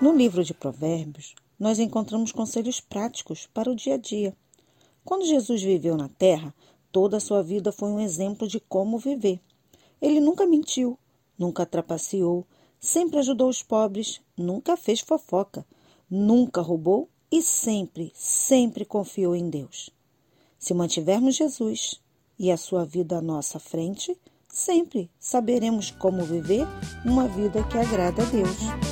No livro de Provérbios, nós encontramos conselhos práticos para o dia a dia. Quando Jesus viveu na terra, toda a sua vida foi um exemplo de como viver. Ele nunca mentiu, nunca trapaceou, sempre ajudou os pobres, nunca fez fofoca, nunca roubou e sempre, sempre confiou em Deus. Se mantivermos Jesus e a sua vida à nossa frente, sempre saberemos como viver uma vida que agrada a Deus.